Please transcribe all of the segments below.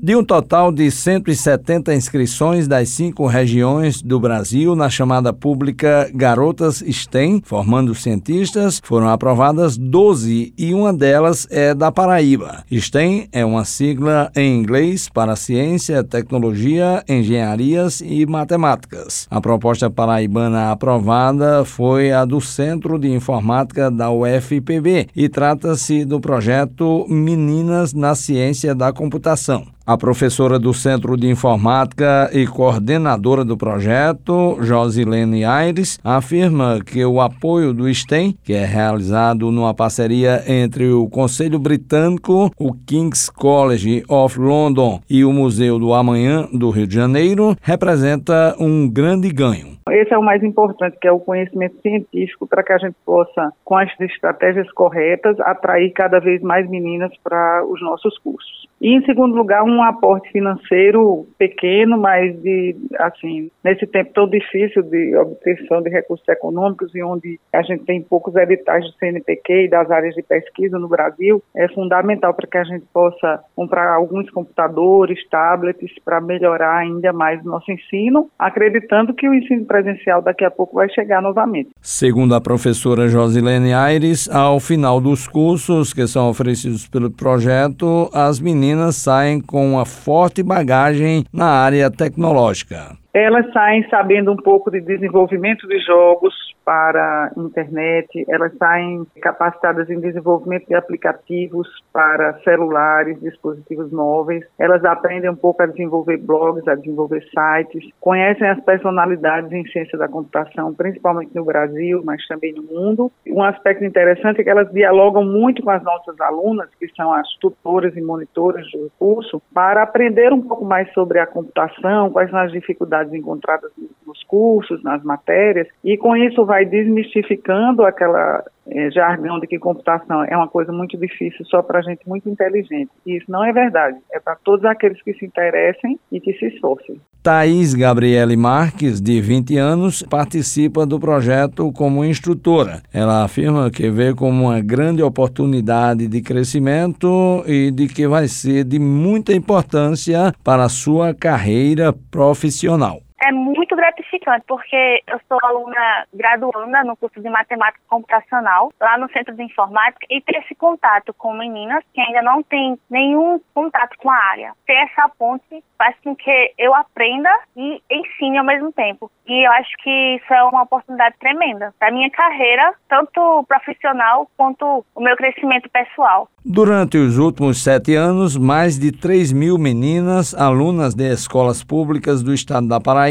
De um total de 170 inscrições das cinco regiões do Brasil na chamada pública Garotas STEM, formando cientistas, foram aprovadas 12 e uma delas é da Paraíba. STEM é uma sigla em inglês para ciência, tecnologia, engenharias e matemáticas. A proposta paraibana aprovada foi a do Centro de Informática da UFPB e trata-se do projeto Meninas na Ciência da Computação. A professora do Centro de Informática e coordenadora do projeto, Josilene Aires, afirma que o apoio do STEM, que é realizado numa parceria entre o Conselho Britânico, o King's College of London e o Museu do Amanhã do Rio de Janeiro, representa um grande ganho. Esse é o mais importante, que é o conhecimento científico para que a gente possa, com as estratégias corretas, atrair cada vez mais meninas para os nossos cursos. E, em segundo lugar, um aporte financeiro pequeno, mas de, assim, nesse tempo tão difícil de obtenção de recursos econômicos e onde a gente tem poucos editais do CNPq e das áreas de pesquisa no Brasil, é fundamental para que a gente possa comprar alguns computadores, tablets, para melhorar ainda mais o nosso ensino, acreditando que o ensino presencial daqui a pouco vai chegar novamente. Segundo a professora Josilene Aires, ao final dos cursos que são oferecidos pelo projeto, as meninas saem com uma forte bagagem na área tecnológica. Elas saem sabendo um pouco de desenvolvimento de jogos para internet, elas saem capacitadas em desenvolvimento de aplicativos para celulares, dispositivos móveis, elas aprendem um pouco a desenvolver blogs, a desenvolver sites, conhecem as personalidades em ciência da computação, principalmente no Brasil, mas também no mundo. Um aspecto interessante é que elas dialogam muito com as nossas alunas, que são as tutoras e monitoras do curso, para aprender um pouco mais sobre a computação, quais são as dificuldades dificuldades encontradas nos cursos, nas matérias, e com isso vai desmistificando aquela é, jargão de que computação é uma coisa muito difícil só para gente muito inteligente. E isso não é verdade. É para todos aqueles que se interessem e que se esforcem. Thaís Gabriele Marques, de 20 anos, participa do projeto como instrutora. Ela afirma que vê como uma grande oportunidade de crescimento e de que vai ser de muita importância para a sua carreira profissional é muito gratificante, porque eu sou aluna graduanda no curso de matemática computacional, lá no Centro de Informática, e ter esse contato com meninas que ainda não têm nenhum contato com a área. Ter essa ponte faz com que eu aprenda e ensine ao mesmo tempo. E eu acho que isso é uma oportunidade tremenda para minha carreira, tanto profissional quanto o meu crescimento pessoal. Durante os últimos sete anos, mais de 3 mil meninas, alunas de escolas públicas do estado da Paraíba,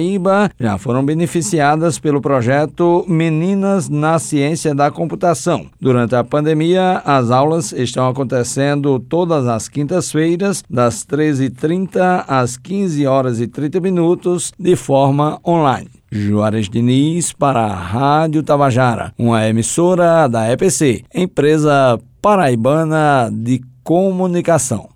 já foram beneficiadas pelo projeto Meninas na Ciência da Computação. Durante a pandemia, as aulas estão acontecendo todas as quintas-feiras, das 13h30 às 15 horas e 30 minutos, de forma online. Juarez Diniz para a Rádio Tabajara, uma emissora da EPC, empresa paraibana de comunicação.